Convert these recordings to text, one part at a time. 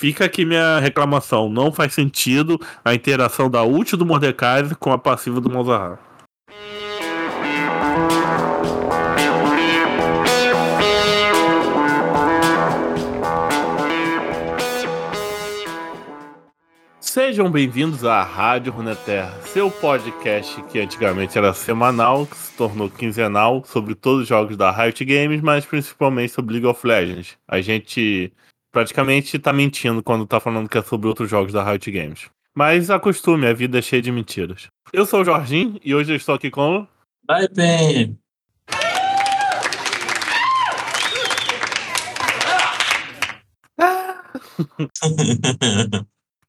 Fica aqui minha reclamação. Não faz sentido a interação da ult do Mordecai com a passiva do Mozart. Sejam bem-vindos à Rádio Runeterra, seu podcast que antigamente era semanal, que se tornou quinzenal, sobre todos os jogos da Riot Games, mas principalmente sobre League of Legends. A gente praticamente tá mentindo quando tá falando que é sobre outros jogos da Riot Games. Mas acostume, a vida é cheia de mentiras. Eu sou o Jorginho e hoje eu estou aqui com. Vai bem!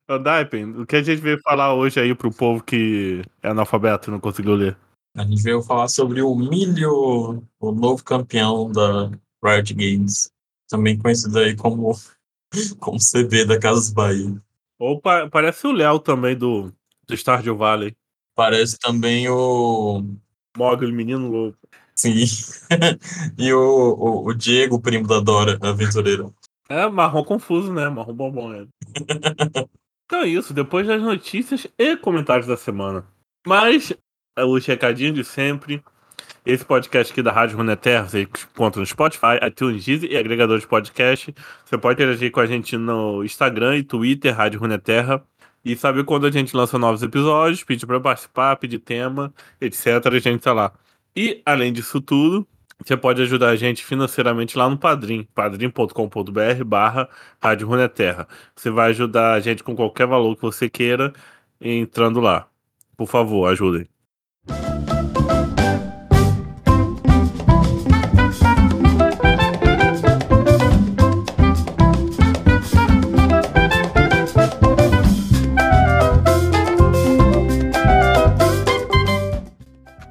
Ô, Daipen, o que a gente veio falar hoje aí pro povo que é analfabeto e não conseguiu ler? A gente veio falar sobre o Milho, o novo campeão da Riot Games, também conhecido aí como, como CB da Casas Bahia. Ou pa parece o Léo também do, do Stardew Valley. Parece também o. Mogli, menino louco. Sim. e o, o, o, Diego, primo da Dora, aventureiro. É, marrom confuso, né? Marrom bombom, né? Então é isso, depois das notícias e comentários da semana. Mas, é os recadinhos de sempre. Esse podcast aqui da Rádio Runeterra você encontra no Spotify, iTunes, Deezer e agregador de podcast. Você pode interagir com a gente no Instagram e Twitter, Rádio Runeterra. E saber quando a gente lança novos episódios, pedir para participar, pedir tema, etc. A gente tá lá. E, além disso tudo, você pode ajudar a gente financeiramente lá no Padrim, padrim.com.br barra Rádio Runeterra. Você vai ajudar a gente com qualquer valor que você queira entrando lá. Por favor, ajudem.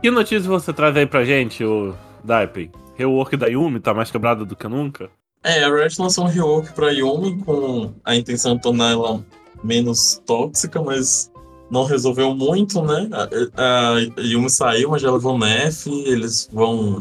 Que notícias você traz aí pra gente, o Daipen? Rework da Yumi tá mais quebrada do que nunca? É, a Riot lançou um rework pra Yumi com a intenção de tornar ela menos tóxica, mas não resolveu muito, né? A, a Yumi saiu, mas já levou nerf, eles vão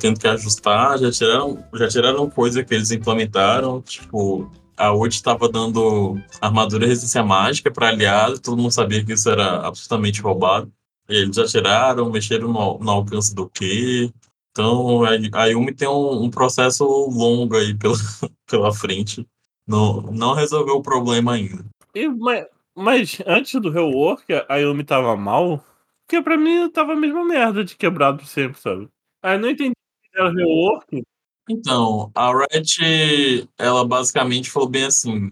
tendo que ajustar, já tiraram, já tiraram coisa que eles implementaram, tipo, a ult estava dando armadura resistência mágica para aliado, todo mundo sabia que isso era absolutamente roubado. Eles já tiraram, mexeram no, no alcance do Q, então, a Yumi tem um, um, processo longo aí pela, pela frente. Não, não resolveu o problema ainda. E, mas, mas antes do rework, a Yumi tava mal? Porque pra mim tava a mesma merda de quebrado sempre, sabe? Aí não entendi se era rework. Então, a Red, ela basicamente falou bem assim: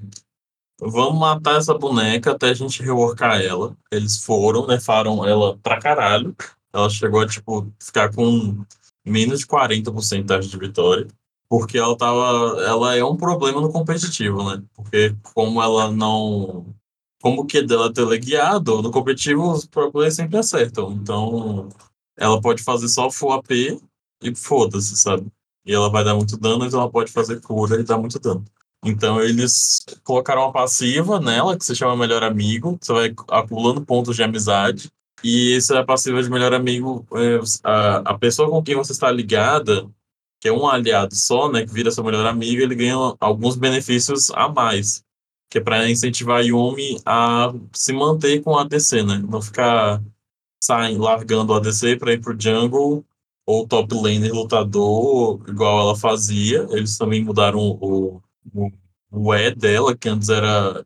vamos matar essa boneca até a gente reworkar ela. Eles foram, né? Faram ela pra caralho. Ela chegou a, tipo, ficar com menos de 40% taxa de vitória, porque ela tava, ela é um problema no competitivo, né? Porque como ela não como que dela é teleguiado, no competitivo os problemas sempre acertam. Então, ela pode fazer só full AP e foda-se, sabe? E ela vai dar muito dano, então ela pode fazer cura e dar muito dano. Então eles colocaram uma passiva nela, que se chama Melhor Amigo. Você vai acumulando pontos de amizade. E essa passiva de melhor amigo, é, a, a pessoa com quem você está ligada, que é um aliado só, né, que vira seu melhor amigo, ele ganha alguns benefícios a mais, que é para incentivar a Yumi a se manter com a ADC, né, não ficar saindo, largando o ADC para ir pro jungle ou top laner lutador, igual ela fazia. Eles também mudaram o, o, o E dela, que antes era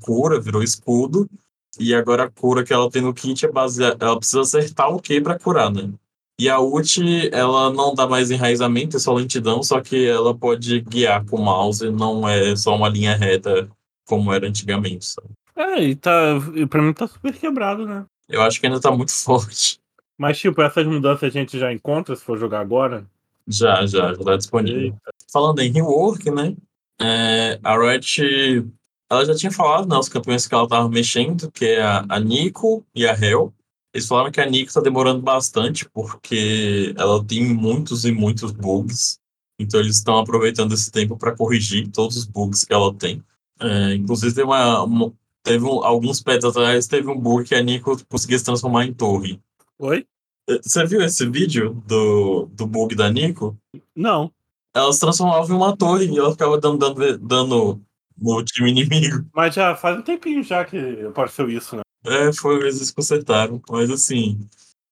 cura, virou escudo. E agora a cura que ela tem no kit é baseada. Ela precisa acertar o Q para curar, né? E a ult, ela não dá mais enraizamento, é só lentidão, só que ela pode guiar com o mouse, não é só uma linha reta como era antigamente, sabe? É, e, tá, pra mim tá super quebrado, né? Eu acho que ainda tá muito forte. Mas, tipo, essas mudanças a gente já encontra se for jogar agora? Já, já, já tá disponível. Eita. Falando em rework, né? É, a Riot ela já tinha falado, né, os campeões que ela estava mexendo, que é a, a Nico e a Hel. Eles falaram que a Nico está demorando bastante, porque ela tem muitos e muitos bugs. Então eles estão aproveitando esse tempo para corrigir todos os bugs que ela tem. É, inclusive teve, uma, uma teve um, alguns pets atrás, teve um bug que a Nico conseguia se transformar em torre. Oi? É, você viu esse vídeo do, do bug da Nico? Não. Ela se transformava em uma torre e ela ficava dando, dando, dando no time inimigo. Mas já faz um tempinho já que apareceu isso, né? É, foi eles consertaram. Mas assim,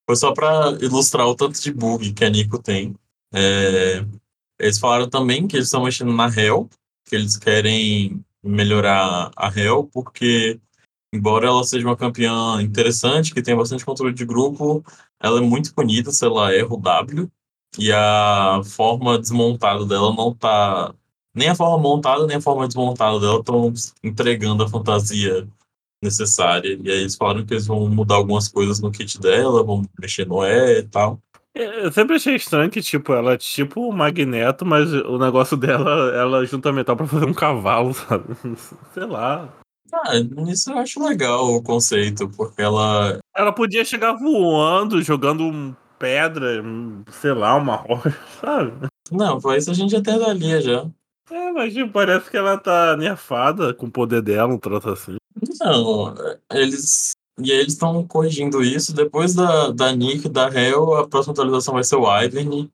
foi só para ilustrar o tanto de bug que a Nico tem. É, eles falaram também que eles estão mexendo na Hell, que eles querem melhorar a Hell, porque embora ela seja uma campeã interessante, que tem bastante controle de grupo, ela é muito bonita se ela erra o W, e a forma desmontada dela não tá. Nem a forma montada, nem a forma desmontada dela estão entregando a fantasia necessária. E aí eles falaram que eles vão mudar algumas coisas no kit dela, vão mexer no E e tal. É, eu sempre achei estranho que, tipo, ela é tipo o Magneto, mas o negócio dela, ela junta metal pra fazer um cavalo, sabe? Sei lá. Ah, isso eu acho legal o conceito, porque ela. Ela podia chegar voando, jogando pedra, sei lá, uma rocha, sabe? Não, foi isso a gente até daria já. É, mas tipo, parece que ela tá nerfada com o poder dela, um troço assim. Não, eles. E aí eles estão corrigindo isso. Depois da, da Nick da Hell, a próxima atualização vai ser o Ivern.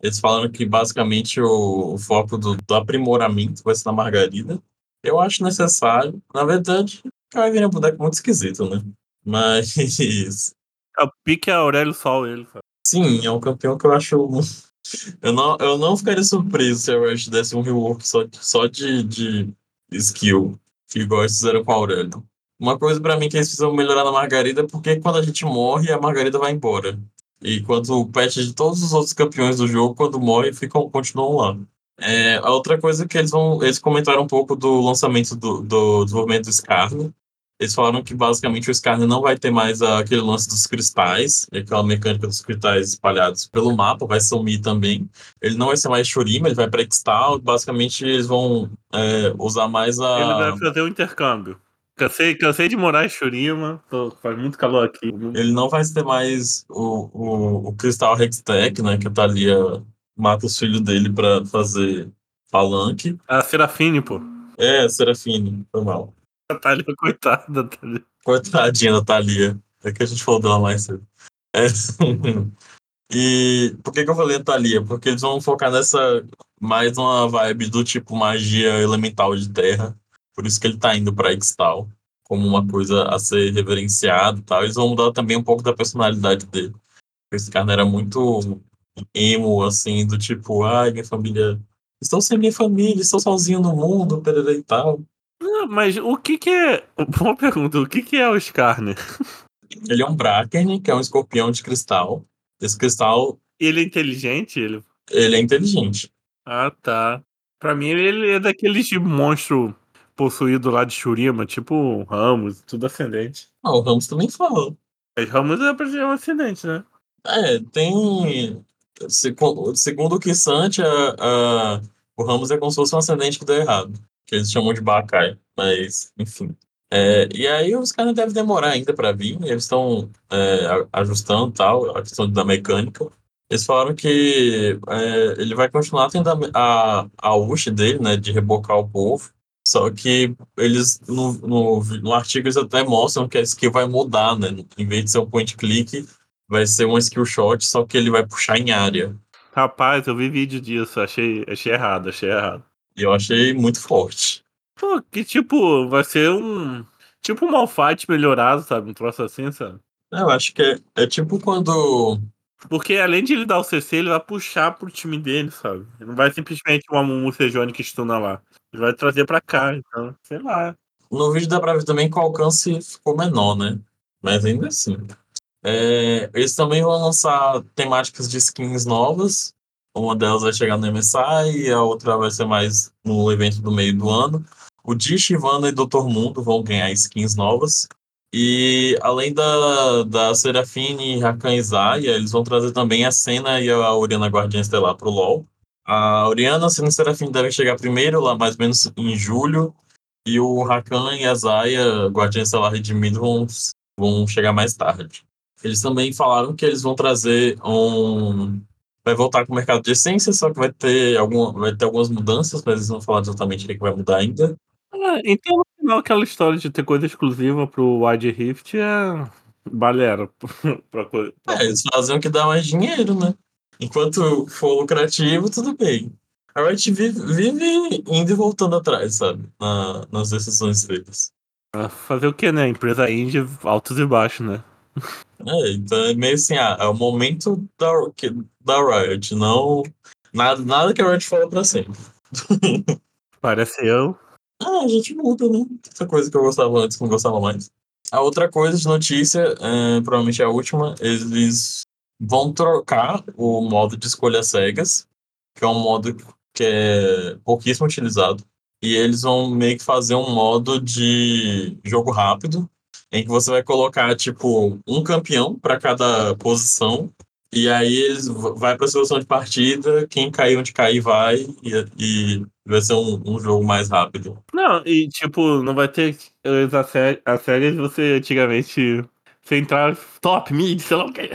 Eles falaram que basicamente o, o foco do, do, aprimoramento vai ser na Margarida. Eu acho necessário. Na verdade, o Ivern é um boneco muito esquisito, né? Mas. É o pique é Aurélio Sol, ele. Sabe? Sim, é um campeão que eu acho. Eu não, eu não ficaria surpreso se a Rush desse um rework só, só de, de skill, igual eles fizeram com a Aurélio. Uma coisa para mim que eles precisam melhorar na Margarida é porque quando a gente morre, a Margarida vai embora. E quando o patch de todos os outros campeões do jogo, quando morre, ficam, continuam lá. É, a outra coisa que eles vão. Eles comentaram um pouco do lançamento do, do desenvolvimento do Scarlet. Eles falaram que basicamente o Scarlet não vai ter mais aquele lance dos cristais, aquela mecânica dos cristais espalhados pelo mapa, vai sumir também. Ele não vai ser mais Shurima, ele vai para Extal. Basicamente, eles vão é, usar mais a. Ele vai fazer o intercâmbio. Cansei, cansei de morar em Shurima, tô, faz muito calor aqui. Ele não vai ter mais o, o, o Cristal Hextech, né? Que a Thalia mata os filhos dele pra fazer palanque. A Serafine, pô. É, a Serafine, foi mal. A coitada da Thalia. Coitadinha da. É que a gente falou dela mais cedo. É. e por que, que eu falei Thalia? Porque eles vão focar nessa mais uma vibe do tipo magia elemental de terra por isso que ele tá indo para Extal como uma coisa a ser reverenciado e tal. Eles vão mudar também um pouco da personalidade dele. Esse cara era muito emo, assim, do tipo, ai, minha família. Estou sem minha família, estou sozinho no mundo, perere e tal. Não, mas o que que é. Boa pergunta, o que que é o Skarner? Ele é um Bracken, que é um escorpião de cristal. Esse cristal. Ele é inteligente? Ele, ele é inteligente. Ah, tá. Pra mim, ele é daqueles de monstro possuído lá de Shurima, tipo Ramos, tudo ascendente. Ah, o Ramos também fala. Mas Ramos é pra ser um ascendente, né? É, tem. Segundo o Kissante, a, a, o Ramos é como se fosse um ascendente que deu errado. Que eles chamam de Bakai. Mas, enfim. É, e aí os caras devem demorar ainda para vir. Eles estão é, ajustando tal, a questão da mecânica. Eles falaram que é, ele vai continuar tendo a, a, a ult dele, né, de rebocar o povo. Só que eles, no, no, no artigo, eles até mostram que a skill vai mudar, né? Em vez de ser um point click, vai ser um skill shot, só que ele vai puxar em área. Rapaz, eu vi vídeo disso, achei, achei errado, achei errado. E eu achei muito forte. Pô, que tipo, vai ser um. Tipo um malfight melhorado, sabe? Um troço assim, sabe? Eu acho que é, é tipo quando porque além de ele dar o CC, ele vai puxar pro time dele, sabe? Ele não vai simplesmente uma Mucejone que estuna lá. Ele vai trazer pra cá, então, sei lá. No vídeo dá pra ver também que o alcance ficou menor, né? Mas ainda assim. É, eles também vão lançar temáticas de skins novas. Uma delas vai chegar no MSI e a outra vai ser mais no evento do meio do ano. O Dish, Ivana e Dr. Mundo vão ganhar skins novas. E além da, da Serafine, Rakan e Zaya, eles vão trazer também a Senna e a Oriana Guardiã Estelar para o LoL. A Oriana, a Senna e Serafine devem chegar primeiro, lá mais ou menos em julho. E o Rakan e a Zaya, Guardiã Estelar Redimido, vão, vão chegar mais tarde. Eles também falaram que eles vão trazer um. Vai voltar com o mercado de essência, só que vai ter, alguma, vai ter algumas mudanças, mas eles não falaram exatamente o que vai mudar ainda. Ah, então não, aquela história de ter coisa exclusiva pro Wide Rift é balera. pra. É, eles fazem o que dá mais dinheiro, né? Enquanto for lucrativo, tudo bem. A Riot vive, vive indo e voltando atrás, sabe? Na, nas decisões deles. Ah, Fazer o que, né? Empresa indie, altos e baixos, né? É, então é meio assim, ah, é o momento da, da Riot, não. Nada, nada que a Riot fala pra sempre. Parece eu. Ah, a gente muda, né? Essa coisa que eu gostava antes, que não gostava mais. A outra coisa de notícia, é, provavelmente a última, eles vão trocar o modo de escolha cegas, que é um modo que é pouquíssimo utilizado. E eles vão meio que fazer um modo de jogo rápido, em que você vai colocar, tipo, um campeão para cada posição. E aí eles vai para a solução de partida, quem cair onde cair vai, e, e vai ser um, um jogo mais rápido. Não, e tipo, não vai ter as a sé- as séries você antigamente você entrar top, mid, sei lá o quê.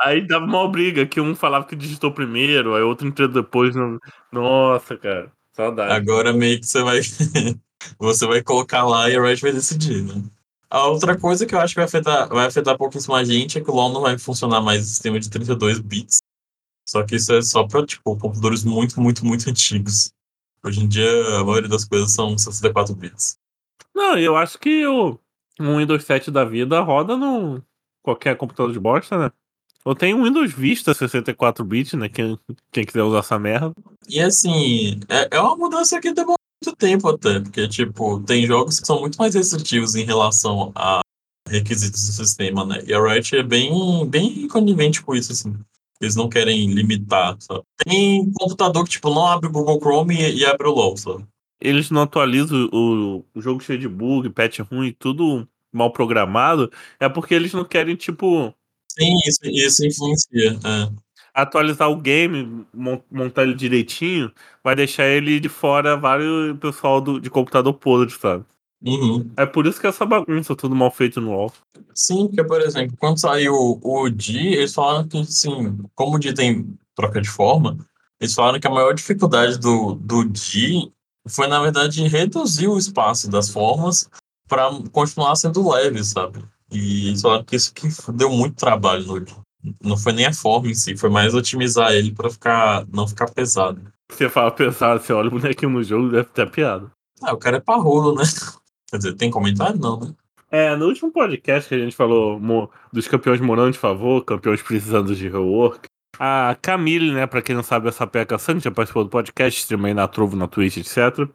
Aí dava uma briga que um falava que digitou primeiro, aí outro entrou depois. No... Nossa, cara, saudade. Agora meio que você vai você vai colocar lá e a Riot vai decidir, né? A outra coisa que eu acho que vai afetar, vai afetar pouquíssima gente é que o LoL não vai funcionar mais no sistema de 32 bits. Só que isso é só para tipo, computadores muito, muito, muito antigos. Hoje em dia, a maioria das coisas são 64 bits. Não, eu acho que o um Windows 7 da vida roda no qualquer computador de bosta, né? Ou tem um Windows Vista 64 bits, né? Quem, quem quiser usar essa merda. E assim, é, é uma mudança que demora muito tempo até, porque, tipo, tem jogos que são muito mais restritivos em relação a requisitos do sistema, né? E a Riot é bem, bem conivente com isso, assim. Eles não querem limitar, sabe? Tem computador que, tipo, não abre o Google Chrome e, e abre o LoL, sabe? Eles não atualizam o, o jogo cheio de bug, patch ruim, tudo mal programado. É porque eles não querem, tipo, Sim, isso, isso influencia. É. atualizar o game, mon- montar ele direitinho, vai deixar ele de fora vários pessoal do, de computador podre, sabe? Uhum. É por isso que essa bagunça, tudo mal feito no UOL. Sim, porque, por exemplo, quando saiu o Di, eles falaram que, assim, como o Di tem troca de forma, eles falaram que a maior dificuldade do, do Di foi, na verdade, reduzir o espaço das formas para continuar sendo leve, sabe? E eles falaram que isso que deu muito trabalho no Di. Não foi nem a forma em si, foi mais otimizar ele para ficar, não ficar pesado. Você fala pesado, você olha o bonequinho no jogo, deve ter piada. Ah, o cara é parrudo, né? Quer dizer, tem comentário? Não, né? É, no último podcast que a gente falou mo- dos campeões morando de favor, campeões precisando de rework, a Camille, né, pra quem não sabe, essa peca sangue, já participou do podcast, streama aí na Trovo, na Twitch, etc.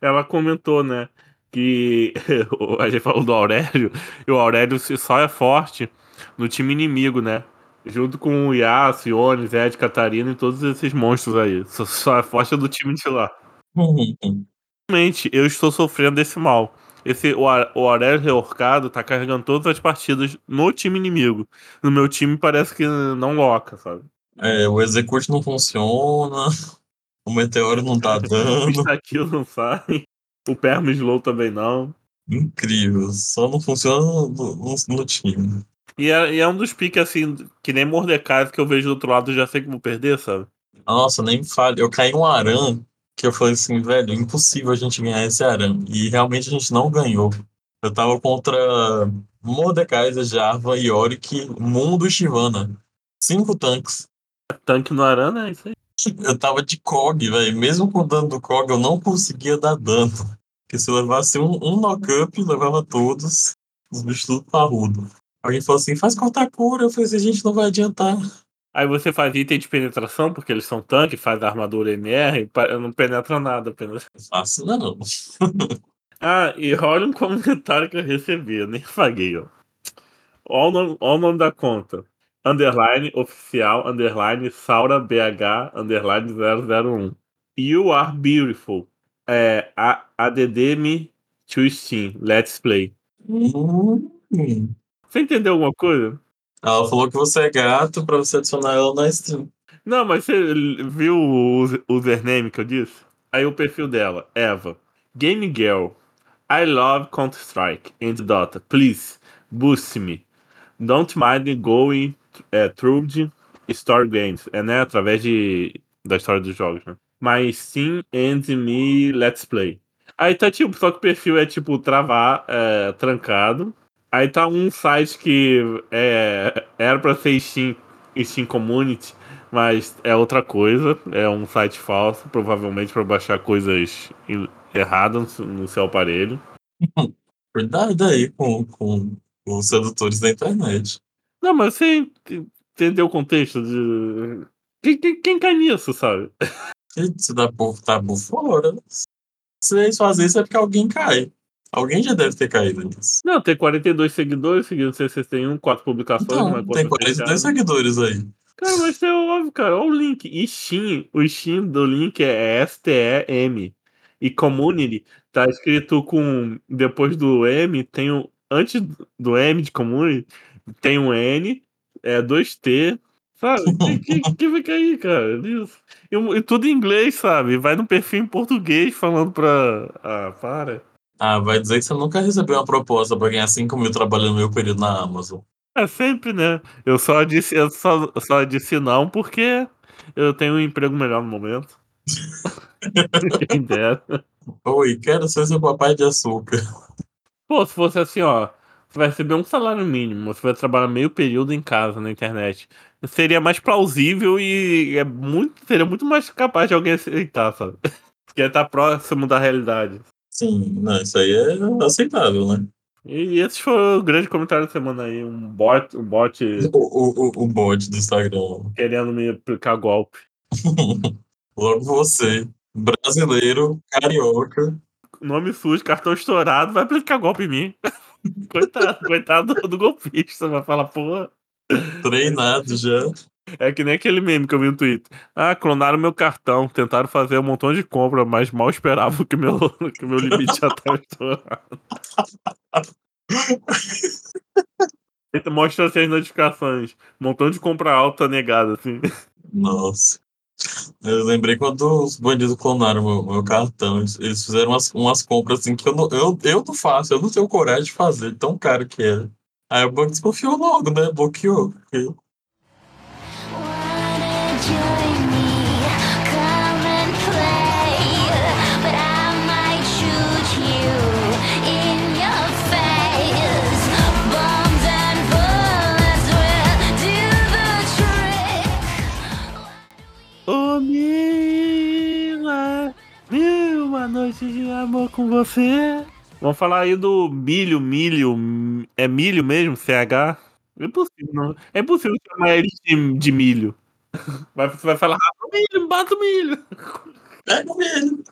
Ela comentou, né, que a gente falou do Aurélio, e o Aurélio só é forte no time inimigo, né? Junto com o Yasuo, Ionis, Ed, Catarina e todos esses monstros aí. Só, só é forte do time de lá. Realmente, eu estou sofrendo desse mal. Esse, o, A- o Aurélio reorcado tá carregando todas as partidas no time inimigo. No meu time parece que não loca, sabe? É, o execute não funciona, o meteoro não tá O dando. Stakill não sai. O Perma Slow também não. Incrível, só não funciona no, no, no time. E é, e é um dos piques assim, que nem Mordecai, que eu vejo do outro lado já sei que vou perder, sabe? Nossa, nem me fale. Eu caí um Aran que eu falei assim, velho, impossível a gente ganhar esse Aran. E realmente a gente não ganhou. Eu tava contra Mordecai, Jarva, Yorick, Mundo e Shivana. Cinco tanques. Tanque no Arana é isso aí. Eu tava de COG, velho. Mesmo com o dano do COG, eu não conseguia dar dano. Porque se eu levasse um, um knock-up, levava todos. Os bichos tudo parrudo. Alguém falou assim, faz cortar cura. Eu falei assim, a gente não vai adiantar. Aí você faz item de penetração, porque eles são tanque, faz armadura MR, não penetra nada apenas. Fácil não. Ah, e olha um comentário que eu recebi, eu nem paguei, ó. Olha o nome, olha o nome da conta. Underline oficial, underline Saura BH, underline 001. You are beautiful. É, a, ADD me to Steam. Let's play. Hum. Você entendeu alguma coisa? Ela falou que você é gato pra você adicionar ela na stream. Não, mas você viu o user- username que eu disse? Aí o perfil dela, Eva. Game Girl. I love Counter-Strike and Dota. Please, boost me. Don't mind going é, through the story games. É, né? Através de, da história dos jogos, né? Mas sim, and me, let's play. Aí tá tipo, só que o perfil é tipo travar, é, trancado. Aí tá um site que é, era pra ser Steam, Steam Community, Mas é outra coisa, é um site falso, provavelmente para baixar coisas erradas no seu aparelho. Cuidado aí com, com os sedutores da internet. Não, mas você entendeu o contexto de. Quem, quem, quem cai nisso, sabe? Você tá por, tá por fora. Se eles fazem isso é porque alguém cai. Alguém já deve ter caído nisso. Não, tem 42 seguidores, seguindo C61, 4 publicações. Então, tem 42 seguidores aí. Cara, mas é óbvio, cara. Olha o link. E Steam, o Steam do link é S-T-E-M. E Community tá escrito com. Depois do M, tem o. Antes do M de Community, tem um N, é 2T, sabe? que, que, que fica aí, cara? Isso. E, e, tudo em inglês, sabe? Vai no perfil em português falando pra. Ah, para. Ah, vai dizer que você nunca recebeu uma proposta pra ganhar 5 mil trabalhando no meu período na Amazon. É sempre, né? Eu só disse, eu só, só disse não porque eu tenho um emprego melhor no momento. Quem dera. Oi, quero ser seu papai de açúcar. Pô, se fosse assim, ó, você vai receber um salário mínimo, você vai trabalhar meio período em casa na internet. Seria mais plausível e é muito, seria muito mais capaz de alguém aceitar, sabe? Porque estar próximo da realidade. Sim, não, isso aí é aceitável, né? E esse foi o grande comentário da semana aí. Um bot. Um bot o, o, o bot do Instagram. Querendo me aplicar golpe. Logo você, brasileiro, carioca. Nome sujo, cartão estourado, vai aplicar golpe em mim. coitado, coitado do, do golpista, vai falar, porra. Treinado já. É que nem aquele meme que eu vi no Twitter. Ah, clonaram meu cartão, tentaram fazer um montão de compra, mas mal esperavam que meu, que meu limite já estava estourado. Mostra assim as notificações. Montão de compra alta negada, assim. Nossa. Eu lembrei quando os bandidos clonaram meu, meu cartão. Eles, eles fizeram umas, umas, compras assim que eu não, eu, eu não faço, eu não tenho coragem de fazer, tão caro que é. Aí o banco desconfiou logo, né? Bloqueou. Porque noite de amor com você. Vamos falar aí do milho, milho. É milho mesmo, CH? É impossível, não. É impossível chamar ele de, de milho. Vai, vai falar, ah, milho, bata o milho. Pega o milho.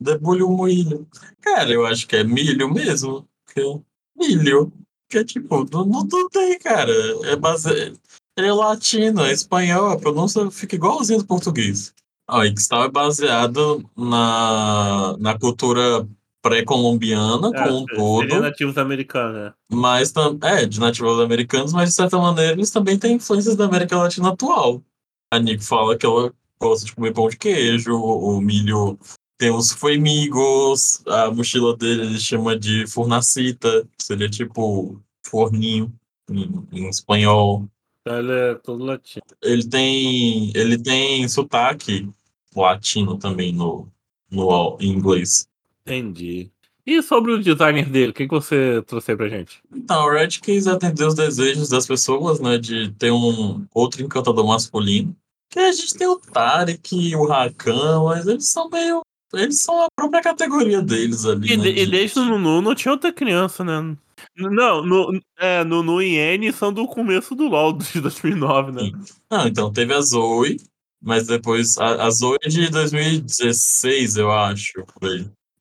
Debulha o milho. Cara, eu acho que é milho mesmo. Que é milho. Que é tipo, não, não tem, cara. É base... Ele é latino, é espanhol, a pronúncia fica igualzinho do português. Ó, Ixtal é baseado na, na cultura pré-colombiana é, como um todo. De nativos americanos, né? Mas é, de nativos americanos, mas de certa maneira eles também têm influências da América Latina atual. A Nick fala que ela gosta de comer pão de queijo, o milho tem os fuemigos, a mochila dele ele chama de furnacita, que seria tipo forninho em, em espanhol. Ele é todo latino. Ele tem, ele tem sotaque latino também no, no em inglês. Entendi. E sobre o designer dele, o que, que você trouxe aí pra gente? Então, o Red quis atender os desejos das pessoas, né? De ter um outro encantador masculino. Que a gente tem o Tarek e o Rakan, mas eles são meio. Eles são a própria categoria deles ali. E, né, de, e desde o Nunu não tinha outra criança, né? Não, no, é, no, no IN são do começo do LoL de 2009, né? Não, então teve a Zoe, mas depois a, a Zoe é de 2016, eu acho.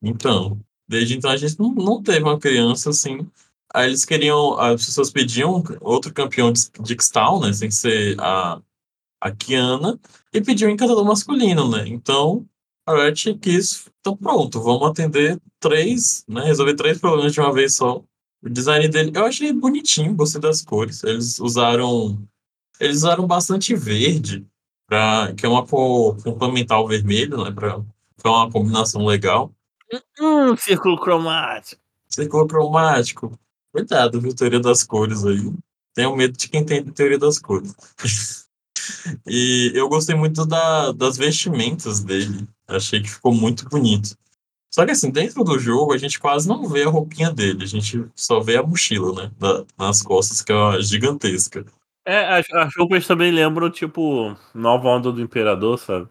Então, desde então a gente não, não teve uma criança assim. Aí eles queriam, as pessoas pediam outro campeão de, de X-Town, né? Sem ser a, a Kiana, e pediam um encantador masculino, né? Então a Riot quis, então pronto, vamos atender três, né? Resolver três problemas de uma vez só. O design dele, eu achei bonitinho, gostei das cores. Eles usaram. Eles usaram bastante verde, pra, que é uma cor complementar ao vermelho, né? Pra, pra uma combinação legal. Hum, círculo cromático. Círculo cromático. Cuidado, viu? Teoria das cores aí. Tenho medo de quem tem teoria das cores. e eu gostei muito da, das vestimentas dele. Achei que ficou muito bonito. Só que assim, dentro do jogo, a gente quase não vê a roupinha dele. A gente só vê a mochila, né? Da, nas costas, que é gigantesca. É, as as roupas também lembram, tipo, Nova Onda do Imperador, sabe.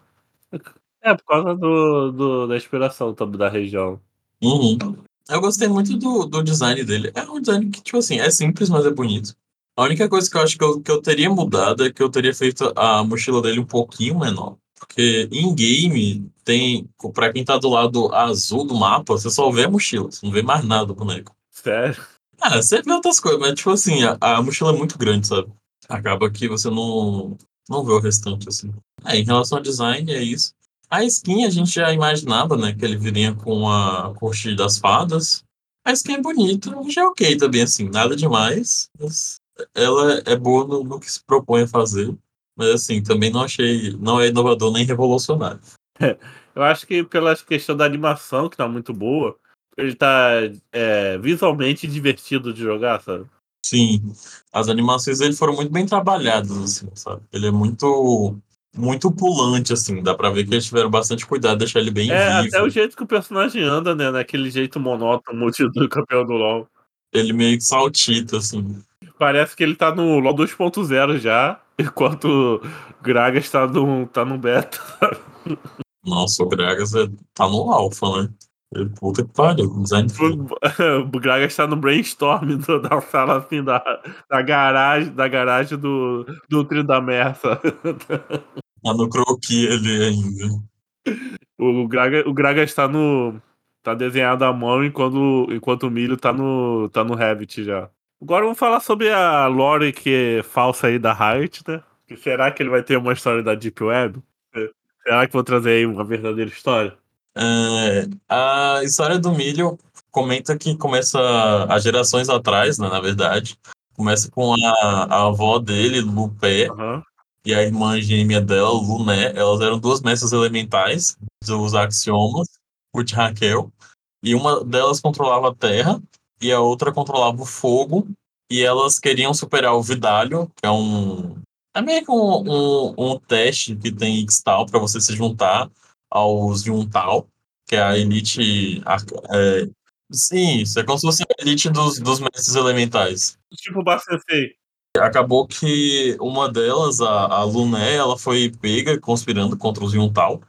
É, por causa do do da inspiração também da região. Uhum. Eu gostei muito do do design dele. É um design que, tipo assim, é simples, mas é bonito. A única coisa que eu acho que eu que eu teria mudado é que eu teria feito a mochila dele um pouquinho menor. Porque em game tem pra quem tá do lado azul do mapa, você só vê a mochila, você não vê mais nada do boneco. Sério? Ah, você vê outras coisas, mas tipo assim, a a mochila é muito grande, sabe. Acaba que você não não vê o restante, assim. É, em relação ao design, é isso. A skin a gente já imaginava, né, que ele viria com a Corte das Fadas. A skin é bonita, já é ok também, assim, nada demais, mas ela é boa no no que se propõe a fazer. Mas, assim, também não achei não é inovador nem revolucionário. É, eu acho que pela questão da animação que tá muito boa, ele tá, eh, visualmente divertido de jogar, sabe. Sim, as animações dele foram muito bem trabalhadas, assim, sabe. Ele é muito muito pulante, assim, dá pra ver que eles tiveram bastante cuidado de deixar ele bem É, até o vivo. jeito que o personagem anda, né, naquele jeito monótono do campeão do LoL. Ele meio que saltita, assim. Parece que ele tá no LoL 2.0 já, enquanto o Gragas tá no tá no beta. Nossa, o Gragas é tá no alfa, né. Puta que pariu, design feio. O Gragas tá no brainstorm do da sala, assim, da da garagem da garagem do do Tryndamere, sabe. Tá no croquis ali ainda. O Graga o Gragas tá no tá desenhado à mão enquanto enquanto o Milho tá no tá no Revit já. Agora vamos falar sobre a lore que é falsa aí da Riot, né. Que será que ele vai ter uma história da Deep Web? Se será que vão trazer aí uma verdadeira história? Eh, a história do Milho comenta que começa há gerações atrás, né, na verdade. Começa com a a avó dele, Lupé, Aham. E a irmã gêmea dela, Luné. Elas eram 2 mestras elementais dos Axiomas, Ruth e Raquel, e uma delas controlava a terra e a outra controlava o fogo, e elas queriam superar o Vidalho, que é um é meio que um um um teste que tem Ixtal pra você se juntar aos Yuntal, que é a elite eh, sim, isso é como se fosse a elite dos dos mestres elementais. Tipo Bastante. Acabou que uma delas, a a Luné, ela foi pega conspirando contra os Yuntal,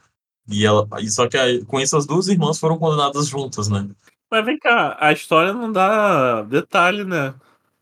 e ela só que com isso as 2 irmãs foram condenadas juntas, né. Mas vem cá, a história não dá detalhe, né.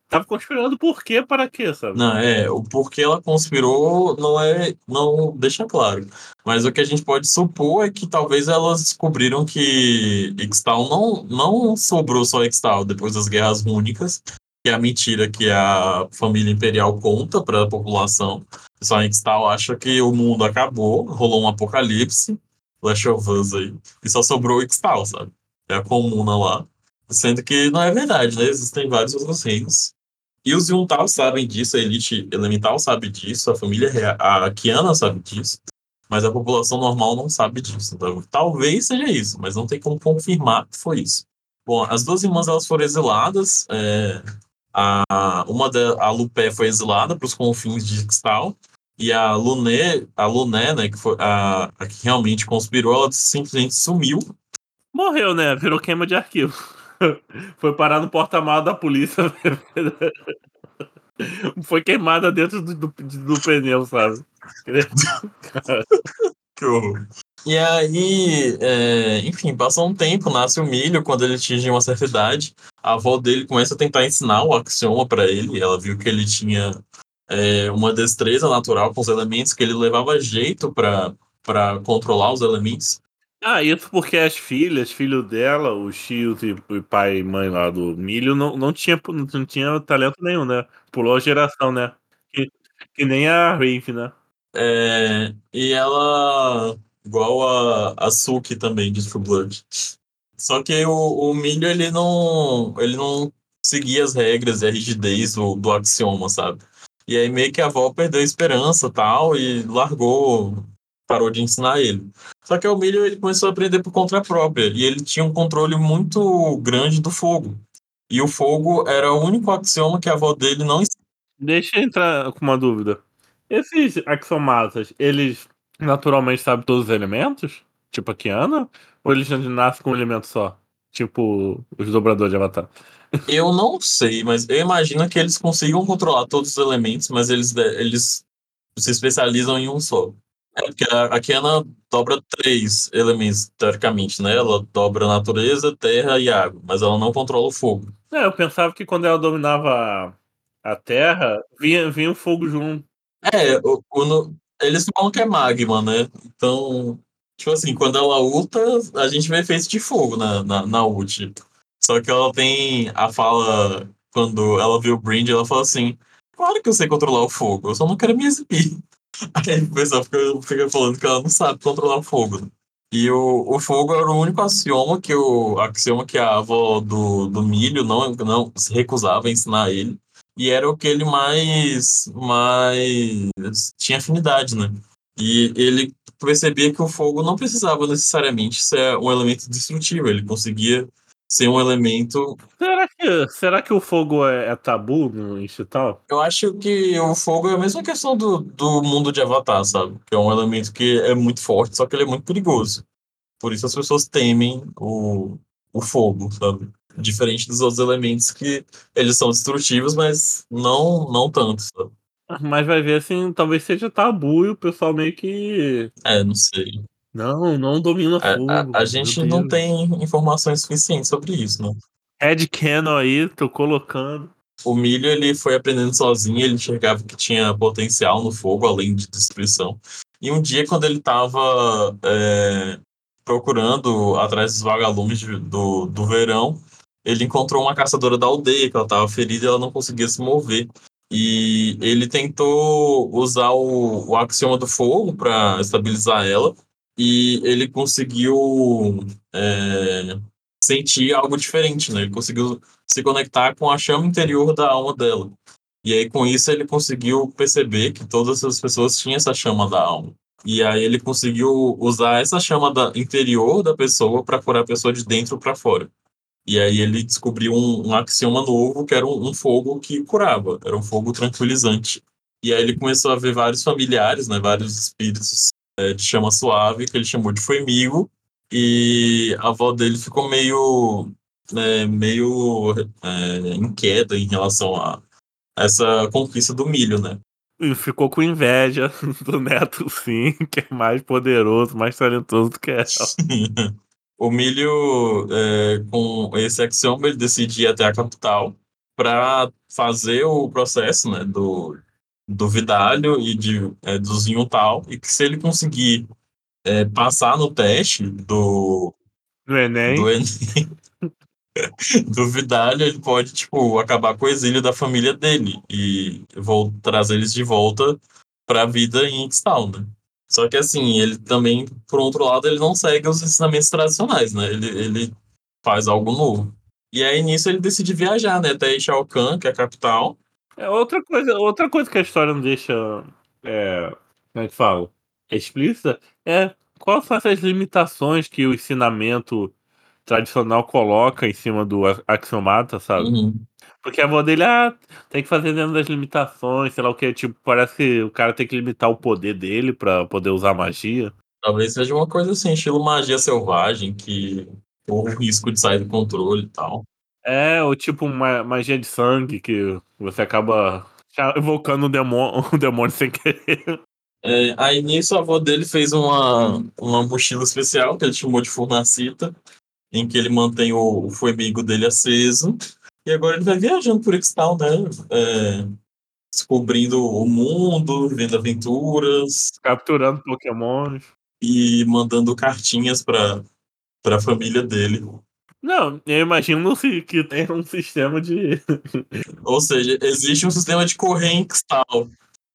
Estava conspirando por quê, para quê, sabe. Não, é, o porquê ela conspirou não é não deixa claro. Mas o que a gente pode supor é que talvez elas descobriram que Ixtal não não sobrou só Ixtal depois das Guerras Rúnicas, que é a mentira que a família imperial conta pra população. Só Ixtal acha que o mundo acabou, rolou um apocalipse, Last of Us aí, e só sobrou Ixtal, sabe. É a comuna lá. Sendo que não é verdade, né, existem vários outros reinos. E os Yuntal sabem disso, a elite elemental sabe disso, a família rea a Kiana sabe disso, mas a população normal não sabe disso. Então, talvez seja isso, mas não tem como confirmar que foi isso. Bom, as 2 irmãs elas foram exiladas, eh, a uma da a Lupé foi exilada para os confins de Ixtal, e a Luné a Luné, né, que foi a a que realmente conspirou, ela simplesmente sumiu. Morreu, né, virou queima de arquivo. Foi parar no porta-mala da polícia. Foi queimada dentro do do do pneu, sabe. Que horror. E aí, eh, enfim, passa um tempo, nasce o Milho, quando ele atinge uma certa idade, a avó dele começa a tentar ensinar o Axioma pra ele, ela viu que ele tinha, eh, uma destreza natural com os elementos, que ele levava jeito pra pra controlar os elementos. Ah, isso porque as filhas, filho dela, o Shield e o pai e mãe lá do Milho não não tinha não tinha talento nenhum, né. Pulou a geração, né. Que que nem a Raven, né. É, e ela igual a a Suki também de True Blood. Só que o o Milho ele não ele não seguia as regras e a rigidez do do Axioma, sabe. E aí meio que a avó perdeu a esperança, tal, e largou parou de ensinar ele. Só que o Milho ele começou a aprender por conta própria, e ele tinha um controle muito grande do fogo. E o fogo era o único Axioma que a avó dele não ens Deixa eu entrar com uma dúvida. Esses Axiomatas, eles naturalmente sabem todos os elementos? Tipo a Kiana? Ou eles já nascem com um elemento só? Tipo os dobradores de Avatar. Eu não sei, mas eu imagino que eles consigam controlar todos os elementos, mas eles, eles se especializam em um só. É porque a, Kiana dobra três elementos, teoricamente, né? Ela dobra natureza, terra e água, mas ela não controla o fogo. É, eu pensava que quando ela dominava a terra, vinha, vinha o fogo junto. É, o, o, eles falam que é magma, né? Então, tipo assim, quando ela ulta, a gente vê efeito de fogo na, na, na ult. Só que ela tem a fala, quando ela vê o Brind, ela fala assim: Claro que eu sei controlar o fogo, eu só não quero me exibir. Aí o pessoal fica, fica falando que ela não sabe controlar o fogo. E o, o fogo era o único axioma que o axioma que a avó do, do milho não, não se recusava a ensinar ele. E era o que ele mais, mais tinha afinidade, né? E ele percebia que o fogo não precisava necessariamente ser um elemento destrutivo, ele conseguia ser um elemento. Será que, será que o fogo é, é tabu no Institutal? Eu acho que o fogo é a mesma questão do, do mundo de Avatar, sabe? Que é um elemento que é muito forte, só que ele é muito perigoso. Por isso as pessoas temem o, o fogo, sabe? Diferente dos outros elementos que eles são destrutivos, mas não, não tanto, sabe? Mas vai ver assim, talvez seja tabu e o pessoal meio que. É, não sei. Não, não domina fogo. A, a, a gente não tem informações suficientes sobre isso, né? Ed Cannon aí, tô colocando. O milho ele foi aprendendo sozinho, ele enxergava que tinha potencial no fogo, além de destruição. E um dia, quando ele estava é, procurando atrás dos vagalumes do, do verão, ele encontrou uma caçadora da aldeia, que ela estava ferida e ela não conseguia se mover. E ele tentou usar o, o axioma do fogo para estabilizar ela, e ele conseguiu é, sentir algo diferente, né? Ele conseguiu se conectar com a chama interior da alma dela. E aí, com isso, ele conseguiu perceber que todas as pessoas tinham essa chama da alma. E aí, ele conseguiu usar essa chama da, interior da pessoa para curar a pessoa de dentro para fora. E aí, ele descobriu um, um axioma novo, que era um, um fogo que curava, era um fogo tranquilizante. E aí, ele começou a ver vários familiares, né, vários espíritos é, de chama suave, que ele chamou de Foemigo, e a avó dele ficou meio, né, meio é, inquieta em relação a essa conquista do milho, né? E ficou com inveja do neto, sim, que é mais poderoso, mais talentoso do que ela. O milho, é, com esse axioma, ele decidiu ir até a capital para fazer o processo né, do, do Vidalho e de, é, do Zinhutal, e que se ele conseguir é, passar no teste do, do Enem, do, Enem, do Vidalho, ele pode tipo, acabar com o exílio da família dele e vou trazer eles de volta para a vida em Ixtal, né? Só que assim, ele também, por outro lado, ele não segue os ensinamentos tradicionais, né? Ele, ele faz algo novo. E aí nisso ele decide viajar, né? Até Shao Kahn, que é a capital, é outra coisa, outra coisa que a história não deixa. É, como é que fala? Explícita é quais são essas limitações que o ensinamento tradicional coloca em cima do axiomata, sabe? Uhum. Porque a avó dele, ah, tem que fazer dentro das limitações, sei lá o que, tipo, parece que o cara tem que limitar o poder dele para poder usar magia. Talvez seja uma coisa assim, estilo magia selvagem, que corre o risco de sair do controle e tal. É, ou tipo uma magia de sangue que você acaba evocando um demônio, um demônio sem querer. É, aí nisso a avó dele fez uma, uma mochila especial que ele chamou de Furnacita, em que ele mantém o, o fuemigo dele aceso. E agora ele vai viajando por Ixtal, né? É, descobrindo o mundo, vendo aventuras. Capturando Pokémon. E mandando cartinhas para a família dele. Não, eu imagino que tem um sistema de. Ou seja, existe um sistema de correio tal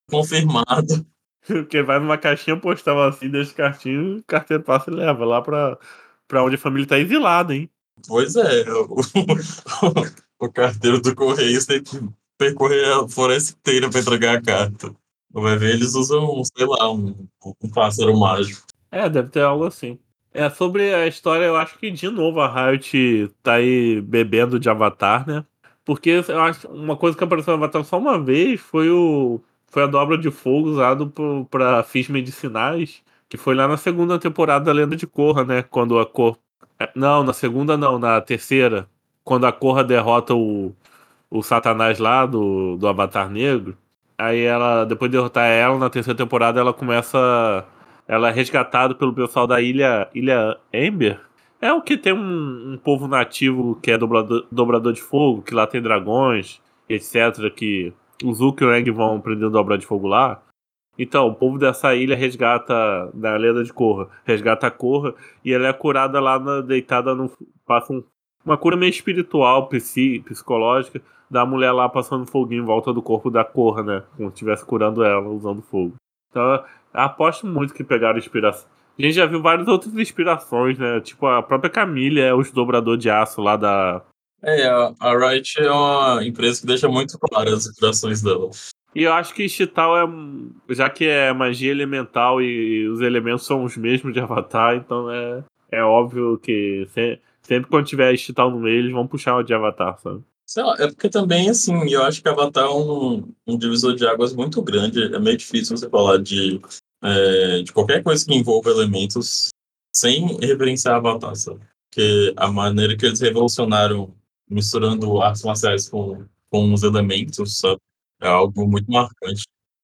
confirmado. Porque vai numa caixinha postal assim, deixa cartinho, o carteiro passa e leva lá pra, pra onde a família tá exilada, hein? Pois é, o, carteiro do Correio tem que percorrer a floresta inteira pra entregar a carta. Vai ver, eles usam, sei lá, um, um pássaro mágico. É, deve ter algo assim. É, sobre a história, eu acho que de novo a Riot tá aí bebendo de Avatar, né? Porque eu acho uma coisa que apareceu no Avatar só uma vez foi o foi a dobra de fogo usado para fins medicinais, que foi lá na segunda temporada da Lenda de Korra, né? Quando a cor É, não, na segunda não, na terceira. Quando a Korra derrota o, o Satanás lá do, do Avatar Negro. Aí ela, depois de derrotar ela, na terceira temporada, ela começa. Ela é resgatada pelo pessoal da ilha, ilha Ember. É o que tem um, um povo nativo que é dobrador, dobrador de fogo, que lá tem dragões, etc. Que o Zuko e o Aang vão aprender a dobrar de fogo lá. Então, o povo dessa ilha resgata, da lenda de Korra, resgata a Korra e ela é curada lá, na, deitada, no, passa um, uma cura meio espiritual, psi, psicológica, da mulher lá passando foguinho em volta do corpo da Korra, né? Como se estivesse curando ela, usando fogo. Então, aposto muito que pegaram inspiração. A gente já viu várias outras inspirações, né? Tipo, a própria Camille é o dobrador de aço lá da. É, a, a Riot é uma empresa que deixa muito claras as inspirações dela. E eu acho que Chital é. Já que é magia elemental e os elementos são os mesmos de Avatar, então é, é óbvio que sempre, sempre quando tiver Chital no meio, eles vão puxar o de Avatar, sabe? Sei lá, é porque também, assim, eu acho que Avatar é um, um divisor de águas muito grande. É meio difícil você falar de, é, de qualquer coisa que envolva elementos sem referenciar Avatar, sabe? Porque a maneira que eles revolucionaram misturando artes marciais com, com os elementos, sabe? É algo muito marcante.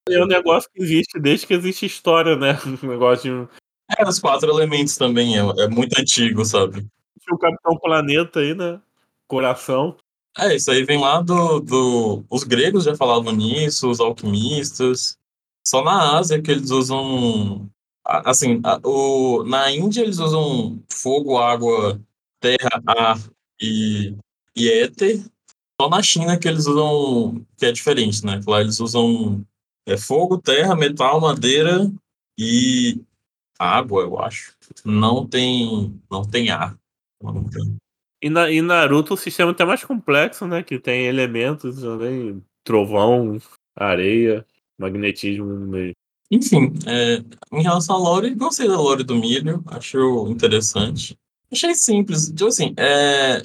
É um negócio que existe desde que existe história, né? Um negócio de. É, os quatro elementos também, é, é muito antigo, sabe? O Capitão Planeta aí, né? Coração. É, isso aí vem lá do, do. Os gregos já falavam nisso, os alquimistas. Só na Ásia que eles usam. Assim, o, na Índia eles usam fogo, água, terra, ar e, e éter. Só na China que eles usam, que é diferente, né? Lá eles usam é, fogo, terra, metal, madeira e água, eu acho. Não tem, não tem ar. E, na, e Naruto o sistema é até mais complexo, né? Que tem elementos também, trovão, areia, magnetismo no meio. Enfim, é, em relação à lore, gostei da lore do milho, acho interessante. Achei simples, tipo assim, é,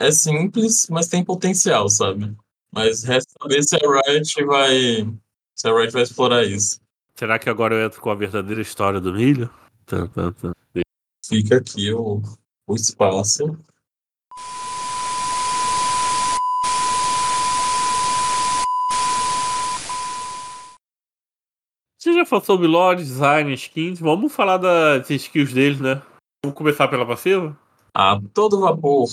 é simples, mas tem potencial, sabe? Mas resta saber se a Riot vai. Se a Riot vai explorar isso. Será que agora eu entro com a verdadeira história do milho? Tá, tá, tá. Fica aqui o, o espaço. Você já falou sobre lore, design, skins. Vamos falar das skills deles, né? Vamos começar pela passiva? A todo vapor.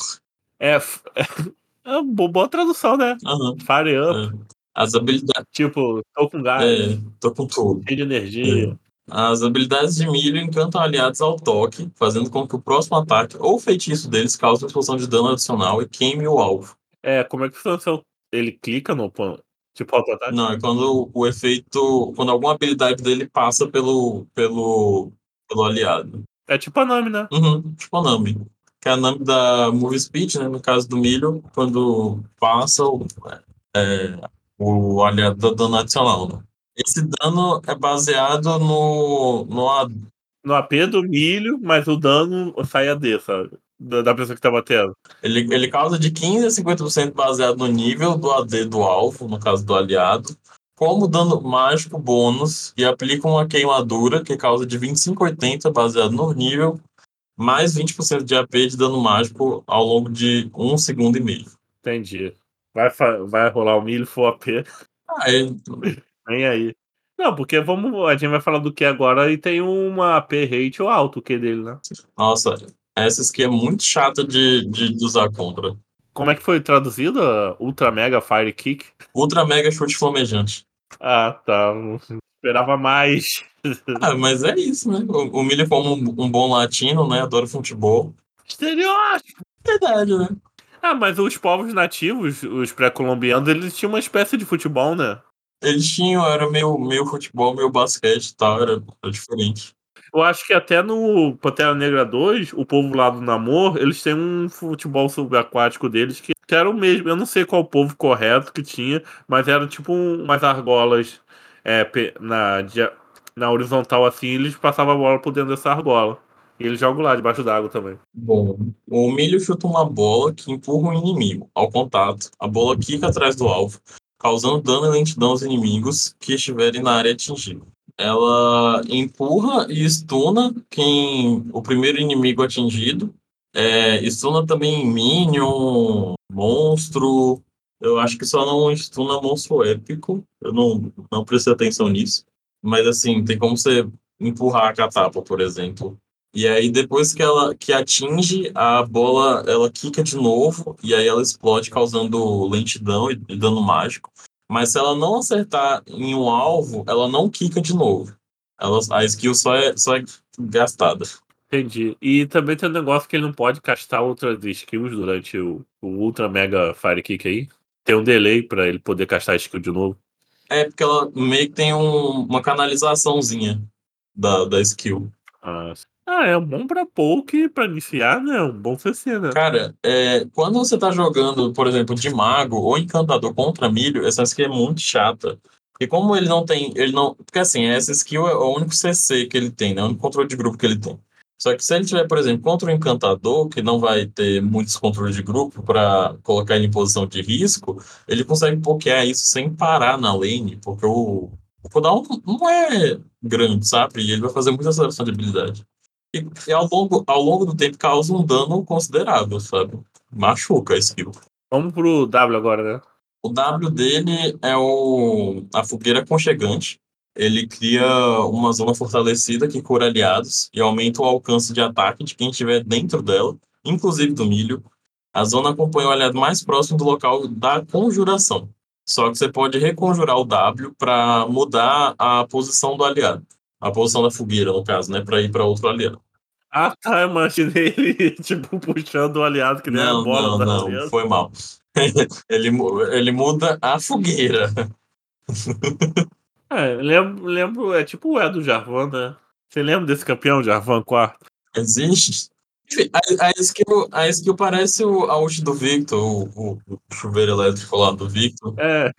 É, é boa tradução, né? Uhum. Fire up. É. As habilidades. Tipo, tô com gás. É, tô com tudo. Cheio de energia. É. As habilidades de milho encantam aliados ao toque, fazendo com que o próximo ataque ou feitiço deles cause uma explosão de dano adicional e queime o alvo. É, como é que funciona? Ele clica no tipo auto-ataque? Não, é quando o efeito. Quando alguma habilidade dele passa pelo, pelo, pelo aliado. É tipo a Nami, né? Uhum, tipo a Nami que é o nome da Movie Speed, né? No caso do milho, quando passa o, é, o aliado do dano adicional. Né? Esse dano é baseado no, no, no AP do milho, mas o dano sai AD, sabe? Da, da pessoa que tá batendo. Ele, ele causa de 15% a 50% baseado no nível do AD do alvo, no caso do aliado, como dano mágico bônus, e aplica uma queimadura que causa de 25% a 80% baseado no nível, mais 20% de AP de dano mágico ao longo de um segundo e meio. Entendi. Vai, vai rolar o milho for AP. Ah, é. Vem aí. Não, porque vamos, a gente vai falar do que agora e tem uma AP rate ou alto o que dele, né? Nossa, essa aqui é muito chata de, de, de usar contra. Como é que foi traduzida? Ultra Mega Fire Kick? Ultra Mega Chute Flamejante. Ah, tá. Esperava mais. Ah, mas é isso, né? O, o Milho, como um, um, bom latino, né? Adora futebol. Estereótipo! Verdade, né? Ah, mas os povos nativos, os pré-colombianos, eles tinham uma espécie de futebol, né? Eles tinham, era meio, meio futebol, meio basquete e tal, era, era diferente. Eu acho que até no Pantera Negra 2, o povo lá do Namor, eles têm um futebol subaquático deles que, que era o mesmo. Eu não sei qual povo correto que tinha, mas era tipo um, umas argolas é, na, na horizontal assim, eles passavam a bola por dentro dessa argola. E eles jogam lá debaixo d'água também. Bom, o milho chuta uma bola que empurra o inimigo. Ao contato, a bola quica atrás do alvo, causando dano e lentidão aos inimigos que estiverem na área atingida. Ela empurra e estuna quem o primeiro inimigo atingido É, stuna também Minion, Monstro. Eu acho que só não stuna Monstro Épico. Eu não, não prestei atenção nisso. Mas assim, tem como você empurrar a catapa, por exemplo. E aí, depois que ela que atinge, a bola ela quica de novo, e aí ela explode, causando lentidão e, e dano mágico. Mas se ela não acertar em um alvo, ela não quica de novo. Ela, a skill só é, só é gastada. Entendi. E também tem um negócio que ele não pode castar outras skills durante o, o Ultra Mega Fire Kick aí. Tem um delay pra ele poder castar a skill de novo. É, porque ela meio que tem um- uma canalizaçãozinha da, da skill. Ah, ah, é bom pra poke, pra iniciar, né? Um bom CC, né? Cara, é, quando você tá jogando, por exemplo, de mago ou encantador contra milho, essa skill é muito chata. E como ele não tem. Ele não. Porque assim, essa skill é o único CC que ele tem, né? O único controle de grupo que ele tem. Só que se ele tiver, por exemplo, contra o encantador, que não vai ter muitos controles de grupo para colocar ele em posição de risco, ele consegue pokear isso sem parar na lane, porque o, o cooldown não é grande, sabe? E ele vai fazer muita aceleração de habilidade. E, e ao, longo, ao longo do tempo causa um dano considerável, sabe? Machuca a skill. Vamos pro W agora, né? O W dele é o, a fogueira aconchegante. Ele cria uma zona fortalecida que cura aliados e aumenta o alcance de ataque de quem estiver dentro dela, inclusive do milho. A zona acompanha o aliado mais próximo do local da conjuração. Só que você pode reconjurar o W para mudar a posição do aliado. A posição da fogueira, no caso, né? Para ir para outro aliado. Ah, tá. Eu imaginei ele, tipo, puxando o aliado que nem a Não, bola não, da não, aliança. foi mal. ele, ele muda a fogueira. É, lembro, lembro, é tipo o E do Jarvan, né? Você lembra desse campeão, Jarvan 4? Existe. Enfim, a, a, skill, a skill parece o, a ult do Victor, o, o- o chuveiro elétrico lá do Victor. É,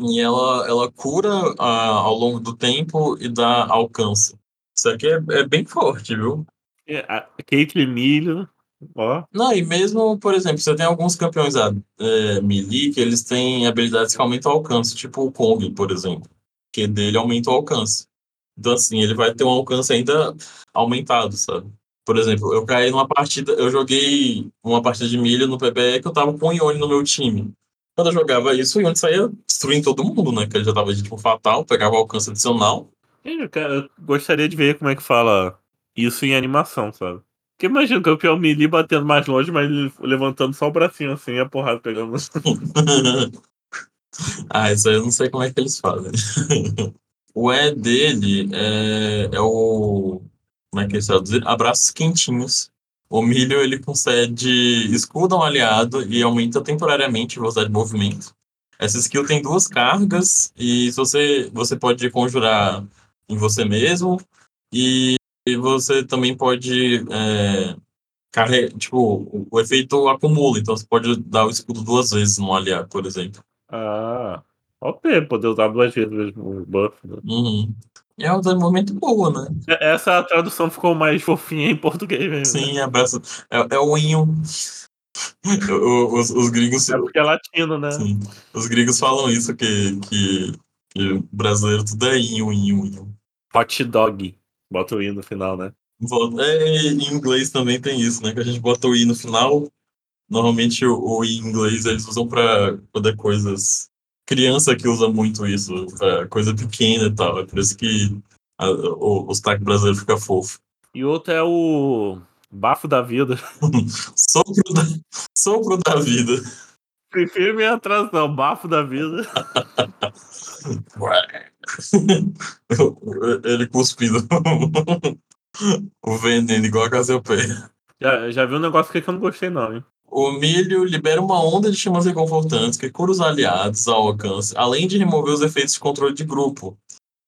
E ela, ela cura ah, ao longo do tempo e dá alcance. Isso aqui é, é bem forte, viu? é, a Caitlyn Milho, ó. Não, e mesmo, por exemplo, você tem alguns campeões ah, é, melee que eles têm habilidades que aumentam o alcance, tipo o Kong, por exemplo, que dele aumenta o alcance. Então, assim, ele vai ter um alcance ainda aumentado, sabe? Por exemplo, eu caí numa partida, eu joguei uma partida de milho no PBE que eu tava com o Ione no meu time. Quando eu jogava isso, o Ione saía destruindo todo mundo, né? Que ele já tava de tipo fatal, pegava alcance adicional. Eu, eu gostaria de ver como é que fala isso em animação, sabe? Porque imagina o campeão melee batendo mais longe, mas levantando só o bracinho assim e a porrada pegando. ah, isso aí eu não sei como é que eles fazem. o E dele é, é o. Como é que eles traduzem? Abraços quentinhos. O milho ele concede escudo a um aliado e aumenta temporariamente a velocidade de movimento. Essa skill tem duas cargas e você, você pode conjurar em você mesmo e, e você também pode é, carre- tipo, o, efeito acumula, então você pode dar o escudo duas vezes no aliado, por exemplo. Ah, ok, poder usar duas vezes o buff. Né? Uhum. É uma velocidade de movimento boa, né? Essa tradução ficou mais fofinha em português mesmo. né? Sim, abraço. É, é o inho. Os, os gringos. É porque é latino, né? Sim, os gringos falam isso, que, que, que brasileiro tudo é inho, inho, inho. Hot dog. Bota o i no final, né? É, em inglês também tem isso, né? Que a gente bota o i no final. Normalmente o, o i em inglês eles usam pra poder coisas. Criança que usa muito isso, pra coisa pequena e tal. É por isso que a- o, o sotaque brasileiro fica fofo. E outro é o bafo da vida. Sopro da, sopro da vida. Prefiro minha atração, bafo da vida. Ele cuspindo o veneno igual a Cassiopeia. Já, já vi um negócio aqui que eu não gostei, não, hein? O milho libera uma onda de chamas reconfortantes que cura os aliados ao alcance, além de remover os efeitos de controle de grupo.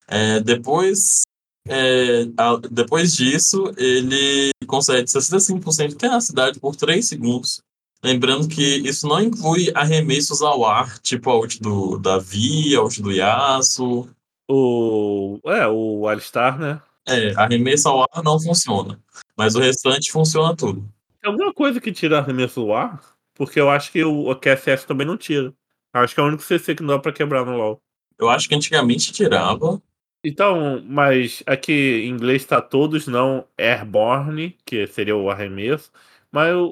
É, depois, é, a- depois disso, ele concede 65% de tenacidade por 3 segundos. Lembrando que isso não inclui arremessos ao ar, tipo a ult do Davi, a ult do Yasuo. O. É, o Alistar, né? É, arremesso ao ar não funciona. Mas o restante funciona tudo. Alguma coisa que tira arremesso do ar? Porque eu acho que o, QSF também não tira. Acho que é o único CC que não dá pra quebrar no LoL. Eu acho que antigamente tirava, Então, mas aqui em inglês tá todos não airborne, que seria o arremesso, mas o,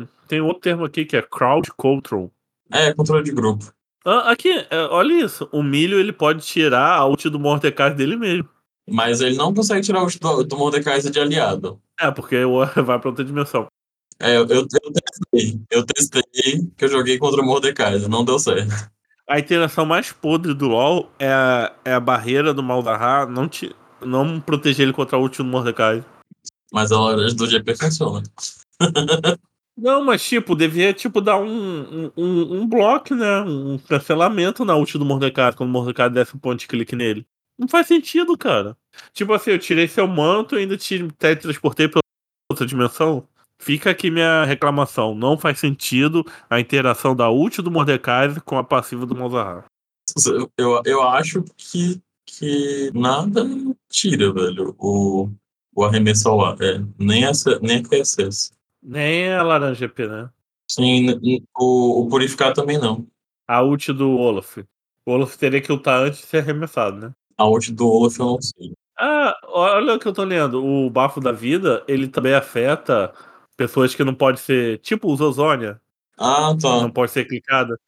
o- tem outro termo aqui que é crowd control. É, controle de grupo. Ah, aqui, é, olha isso, o milho ele pode tirar a ult do Mordecai dele mesmo. Mas ele não consegue tirar o do, do Mordecai de aliado. É, porque vai pra outra dimensão. É, eu, eu testei. Eu testei que eu joguei contra o Mordecai, não deu certo. A interação mais podre do LoL é a, é a barreira do Malzahar não, te, não proteger ele contra a ult do Mordecai. Mas a hora do GP funciona. Não, mas tipo, devia tipo dar um, um, um bloco, né? Um cancelamento na ult do Mordecai quando o Mordecai desce um ponto de clique nele. Não faz sentido, cara. Tipo assim, eu tirei seu manto e ainda te teletransportei pra outra dimensão. Fica aqui minha reclamação. Não faz sentido a interação da ult do Mordecai com a passiva do Malzahar. Eu, eu acho que, que nada tira, velho, o, o arremesso ao ar. É, nem, essa, nem a QSS. Nem a laranja GP, né? Sim, o, o purificar também não. A ult do Olaf. O Olaf teria que ultar antes de ser arremessado, né? A ult do Olaf eu não sei. Ah, olha o que eu tô lendo. O bafo da vida, ele também afeta pessoas que não pode ser. Tipo o Zozônia, Ah, tá. não pode ser clicada.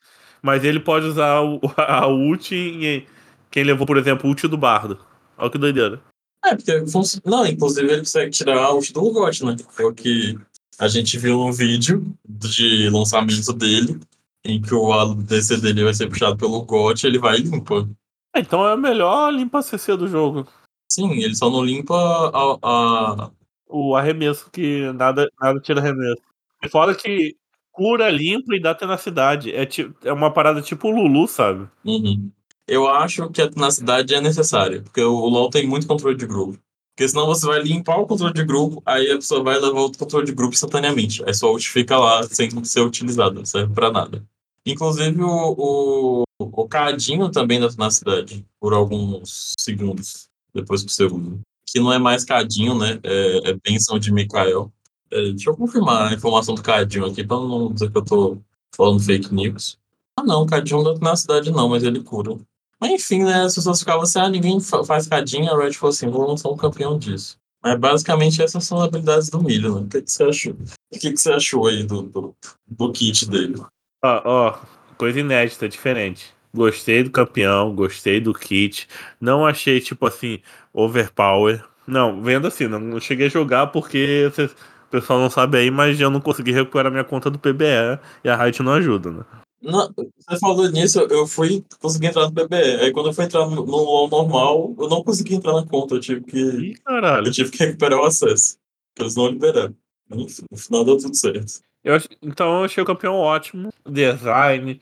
Mas ele pode usar o, a ult em. Quem levou, por exemplo, o ult do Bardo. Olha que doideira. É, porque não, inclusive ele consegue tirar a ult do Urgot, né? É o que a gente viu no vídeo de lançamento dele, em que o ADC dele vai ser puxado pelo Urgot, ele vai e limpa. Ah, Então é a melhor limpa CC do jogo. Sim, ele só não limpa a, a, O arremesso, que nada, nada tira arremesso. E fora que cura, limpa e dá tenacidade. É, ti- é uma parada tipo o Lulu, sabe? Uhum. Eu acho que a tenacidade é necessária, porque o LoL tem muito controle de grupo. Porque senão você vai limpar o controle de grupo, aí a pessoa vai levar o controle de grupo instantaneamente. Aí sua ult fica lá sem ser utilizada, não serve pra nada. Inclusive o, o, o cadinho também da tenacidade, por alguns segundos, depois você usa. Que não é mais cadinho, né? É, é benção de Mikael. É, deixa eu confirmar a informação do cadinho aqui, pra não dizer que eu tô falando fake news. Ah não, cadinho não dá tenacidade não, mas ele cura. Mas enfim, né? As pessoas ficavam assim, ah, ninguém fa- faz cadinho, a Red falou assim, vou lançar um campeão disso. Mas basicamente essas são as habilidades do milho, né? O que, que você achou? O que, que você achou aí do, do, do kit dele? Ó, ó, coisa inédita, diferente. Gostei do campeão, gostei do kit. Não achei, tipo assim, overpower. Não, vendo assim, não, não cheguei a jogar porque cês- o pessoal não sabe aí, mas eu não consegui recuperar minha conta do PBE e a Riot não ajuda, né? Não, você falou nisso, eu fui conseguir entrar no PBE. Aí quando eu fui entrar no, LoL normal, eu não consegui entrar na conta. Eu tive que, Ih, caralho. eu tive que recuperar o acesso. porque Eles não liberaram. No final deu tudo certo. Eu então eu achei o campeão ótimo. Design,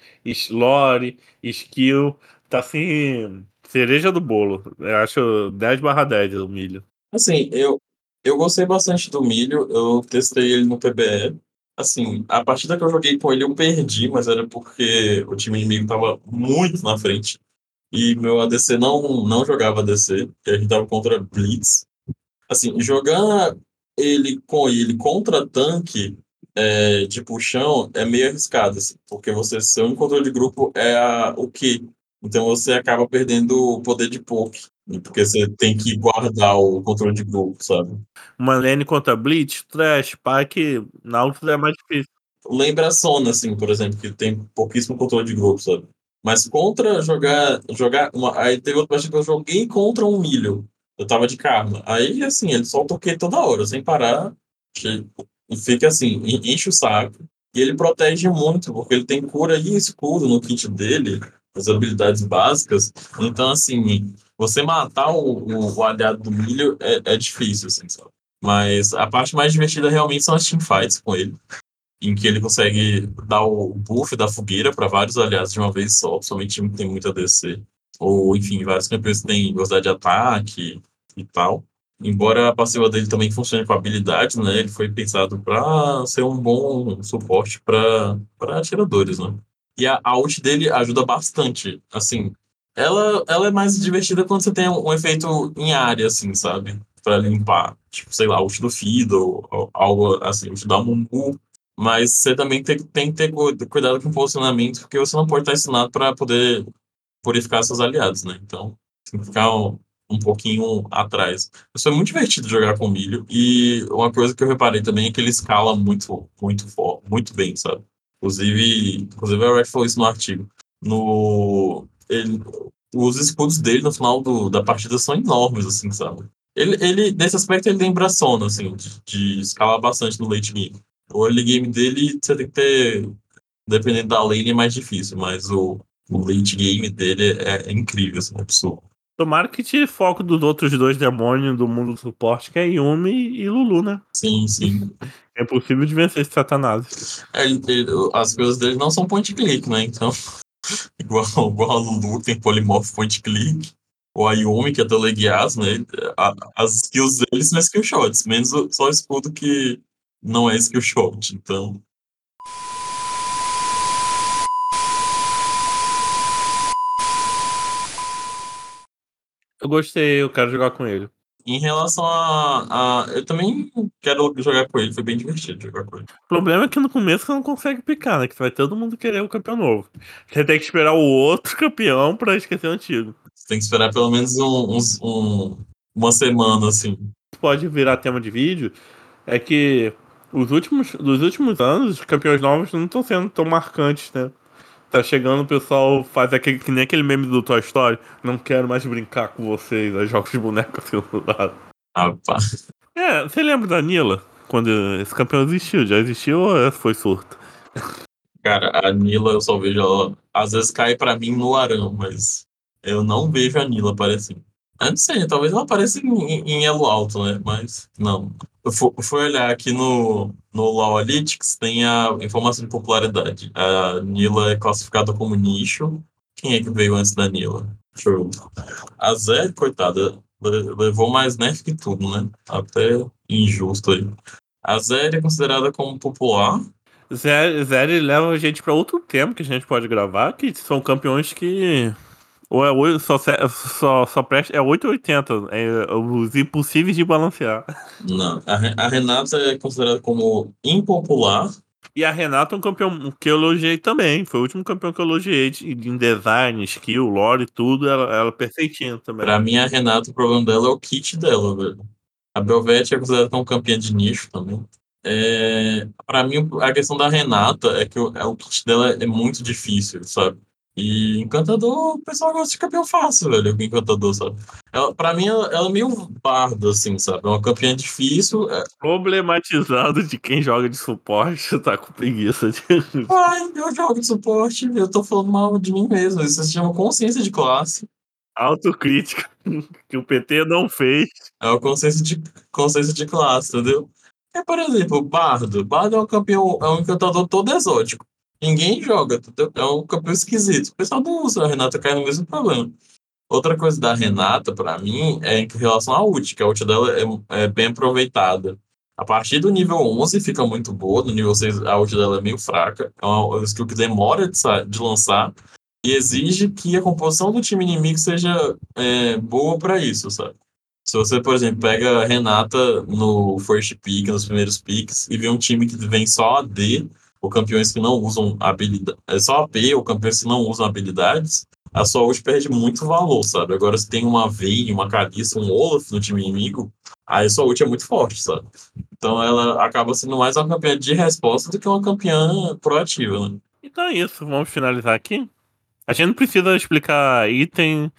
lore, skill. Tá assim, cereja do bolo. Eu acho 10 barra 10 o milho. Assim, eu, eu gostei bastante do milho, eu testei ele no PBE. Assim, a partida que eu joguei com ele eu perdi, mas era porque o time inimigo tava muito na frente. E meu ADC não, não jogava ADC, porque a gente tava contra Blitz. Assim, jogar ele com ele contra tanque é, de puxão é meio arriscado, assim, porque você, seu único controle de grupo é a, o Q. Então você acaba perdendo o poder de poke. Porque você tem que guardar o controle de grupo, sabe? Uma lane contra Blitz, Trash, Pike, Nautilus é mais difícil. Lembra a Sona, assim, por exemplo, que tem pouquíssimo controle de grupo, sabe? Mas contra jogar. jogar uma, aí teve outra partida que eu joguei contra um milho. Eu tava de karma. Aí, assim, ele o Q toda hora, sem parar. E fica assim, en- enche o saco. E ele protege muito, porque ele tem cura e escudo no kit dele, as habilidades básicas. Então, assim, você matar o, o, o aliado do milho é, é difícil, assim, sabe? Mas a parte mais divertida realmente são as teamfights com ele em que ele consegue dar o buff da fogueira para vários aliados de uma vez só, somente time que tem muito ADC. Ou, enfim, vários campeões que têm velocidade de ataque e tal. Embora a passiva dele também funcione com habilidades, né? Ele foi pensado para ser um bom suporte para atiradores, né? E a, a ult dele ajuda bastante. Assim, ela, ela é mais divertida quando você tem um, um efeito em área, assim, sabe? Para limpar. Tipo, sei lá, ult do Fiddle, ou algo assim, ult da Mumu. Mas você também tem, tem que ter cu- cuidado com o posicionamento, porque você não pode estar ensinado para poder purificar seus aliados, né? Então, tem que ficar um pouquinho atrás. Mas foi muito divertido jogar com Milho. E uma coisa que eu reparei também é que ele escala muito, muito, muito bem, sabe? Inclusive, inclusive a Red falou isso no artigo. No, ele, os escudos dele no final do, da partida são enormes, assim, sabe? Ele, ele, nesse aspecto, ele lembra Sona, assim, de, de escalar bastante no late game. O early game dele, você tem que ter, dependendo da lane, é mais difícil, mas o, o late game dele é, é incrível, assim, é absurdo. Tomara que tire foco dos outros dois demônios do mundo do suporte, que é Yumi e Lulu, né? Sim, sim. É possível de vencer esse Satanás. É, as coisas dele não são point click, né? Então, igual, igual a Lulu tem Polymorph point click, o Ayumi, que é teleguias, né? A, as skills dele são skill shots, menos só o escudo que não é skill shot. Então, Eu gostei, eu quero jogar com ele. Em relação a, a, Eu também quero jogar com ele, foi bem divertido jogar com ele. O problema é que no começo você não consegue picar, né? Que vai todo mundo querer o campeão novo. Você tem que esperar o outro campeão pra esquecer o antigo. Você tem que esperar pelo menos um, um, uma semana, assim. Pode virar tema de vídeo. É que os últimos, dos últimos anos, os campeões novos não estão sendo tão marcantes, né? Tá chegando, o pessoal faz aquele, que nem aquele meme do Toy Story. Não quero mais brincar com vocês. Aí joga os bonecos assim do lado. Pá. É, você lembra da Nila? Quando esse campeão existiu? Já existiu ou foi surto? Cara, a Nila eu só vejo ela. Às vezes cai pra mim no arão, mas eu não vejo a Nila aparecendo. Eu não sei, talvez ela apareça em, em elo alto, né? Mas não. Eu fui olhar aqui no, no LoL Analytics, tem a informação de popularidade. A Nila é classificada como nicho. Quem é que veio antes da Nila? Deixa. A Zé, coitada, levou mais nerf que tudo, né? Até injusto aí. A Zé é considerada como popular. Zé, Zé leva a gente para outro tema que a gente pode gravar, que são campeões que ou é 8, só, só, só presta. É 880. É os impossíveis de balancear. Não. A, a Renata é considerada como impopular. E a Renata é um campeão que eu elogiei também. Foi o último campeão que eu elogiei de, em design, skill, lore e tudo. Ela, ela é perfeitinha também. Pra mim, a Renata, o problema dela é o kit dela, velho. A Belvete é considerada como campeã de nicho também. É, para mim, a questão da Renata é que o, é, o kit dela é muito difícil, sabe? E Encantador, o pessoal gosta de campeão fácil, velho, Encantador, sabe? Ela, pra mim, ela, ela, é meio barda, assim, sabe? É uma campeã difícil. É... Problematizado de quem joga de suporte, tá com preguiça de. Ai, eu jogo de suporte, eu tô falando mal de mim mesmo. Isso se chama consciência de classe. Autocrítica, que o PT não fez. É uma consciência de, consciência de classe, entendeu? É, por exemplo, Bardo. Bardo é um campeão, é um encantador todo exótico. Ninguém joga, entendeu? É um campeão esquisito. O pessoal não usa, a Renata cai no mesmo problema. Outra coisa da Renata, para mim, é em relação à ult, que a ult dela é, é, bem aproveitada. A partir do nível 11 fica muito boa, no nível 6 a ult dela é meio fraca. É uma skill que demora de, de lançar e exige que a composição do time inimigo seja é, boa para isso, sabe? Se você, por exemplo, pega a Renata no first pick, nos primeiros picks, e vê um time que vem só AD, ou campeões que não usam habilidade, é só AP, ou campeões que não usam habilidades, a sua ult perde muito valor, sabe? Agora, se tem uma Vayne, uma Kalista, um Olaf no time inimigo, aí a sua ult é muito forte, sabe? Então ela acaba sendo mais uma campeã de resposta do que uma campeã proativa, né? Então é isso, vamos finalizar aqui. A gente não precisa explicar item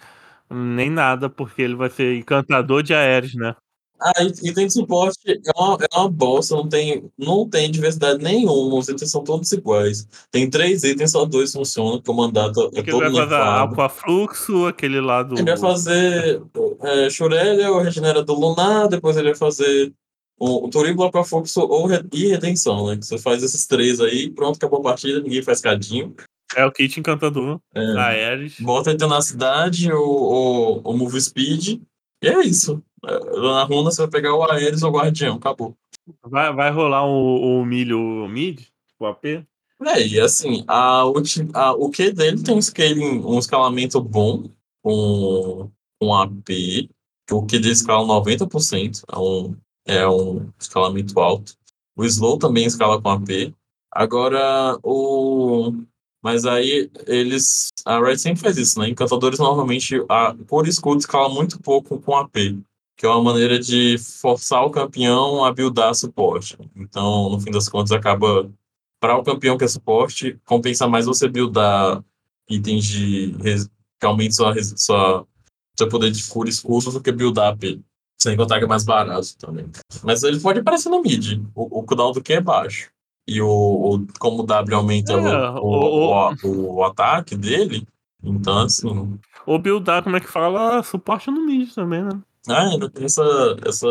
nem nada, porque ele vai ser encantador de aéreos, né? Ah, item de suporte é uma, é uma bosta, não tem, não tem diversidade nenhuma, os itens são todos iguais. Tem três itens, só dois funcionam, porque o mandato é todo ele vai fazer. Aquafluxo, aquele lá do. Ele vai fazer é, Shurelia, o Regenerador Lunar, depois ele vai fazer o, o Turíbulo Aquafluxo ou e Redenção, né? Você faz esses três aí, pronto, acabou a partida, ninguém faz cadinho. É o kit encantador. É. Aéreos. Bota a Tenacidade, o, o, o Move Speed, e é isso. Na runa você vai pegar o Aeres ou o Guardião, acabou. Vai, vai rolar o, o milho mid? O AP? É, e assim, a, a, o Q dele tem um, scaling, um escalamento bom com, com AP, que o Q dele escala 90%, é um, é um escalamento alto. O Slow também escala com AP. Agora, o, Mas aí eles. A Red sempre faz isso, né? Encantadores normalmente, a, por escudo, escala muito pouco com AP, que é uma maneira de forçar o campeão a buildar suporte. Então, no fim das contas, acaba. Para o campeão que é suporte, compensa mais você buildar itens de. que aumentem sua, sua, seu poder de cura escudo do que buildar AP. Sem contar que é mais barato também. Mas ele pode aparecer no mid. O, o cooldown do que é baixo e o, o como o W aumenta é, o, o, o, o, ataque dele, então assim. O buildar, como é que fala? Suporte no mid também, né? Ah, ainda tem essa, essa,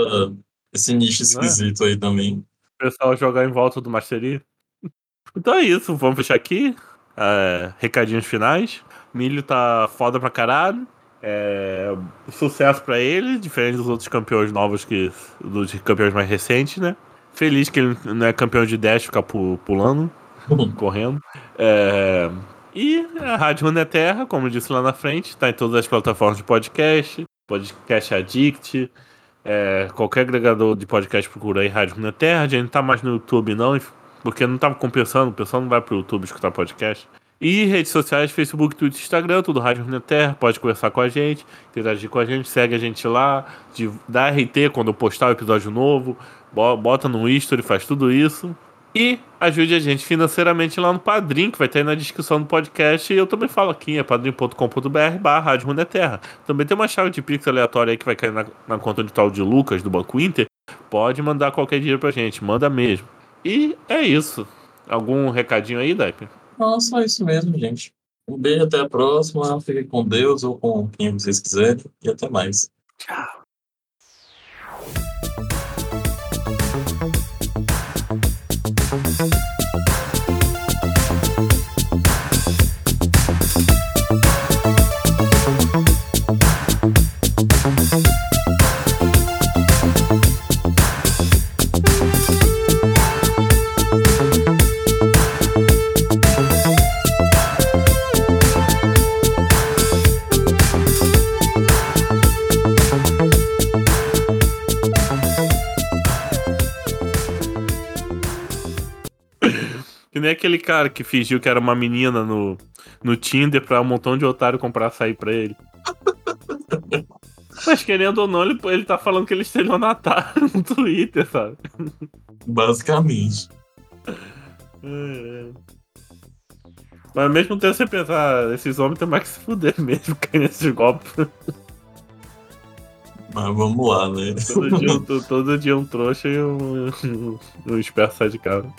esse nicho é? esquisito é. aí também. O pessoal jogar em volta do Mastery. Então é isso, vamos fechar aqui. É, recadinhos finais. Milho tá foda pra caralho. É, sucesso para ele, diferente dos outros campeões novos que dos campeões mais recentes, né? Feliz que ele não é campeão de dash, ficar pulando, correndo. É... E a Rádio Runeterra, como eu disse lá na frente, está em todas as plataformas de podcast, Podcast Addict, é... qualquer agregador de podcast procura aí Rádio Runeterra. A gente não tá mais no YouTube não, porque não estava compensando, o pessoal não vai pro YouTube escutar podcast. E redes sociais, Facebook, Twitter, Instagram, tudo Rádio Runeterra, pode conversar com a gente, interagir com a gente, segue a gente lá, dá RT quando eu postar o episódio novo, bota no history, faz tudo isso. E ajude a gente financeiramente lá no Padrim, que vai ter aí na descrição do podcast. E eu também falo aqui, é padrim.com.br barra Rádio Runeterra. Também tem uma chave de Pix aleatória aí que vai cair na, na conta de tal de Lucas, do Banco Inter. Pode mandar qualquer dinheiro pra gente, manda mesmo. E é isso. Algum recadinho aí, Depp? Não, só isso mesmo, gente. Um beijo, até a próxima. Fiquem com Deus ou com quem vocês quiserem. E até mais. Tchau. Mm-hmm. Aquele cara que fingiu que era uma menina no, no Tinder pra um montão de otário comprar açaí pra ele. Mas querendo ou não, ele, ele tá falando que ele estelionatário no Twitter, sabe? Basicamente. É. Mas ao mesmo tempo você pensar, esses homens tem mais que se fuder mesmo, cair nesses golpes. Mas vamos lá, né? Todo dia, todo dia um trouxa e um, um, um esperto sai de casa.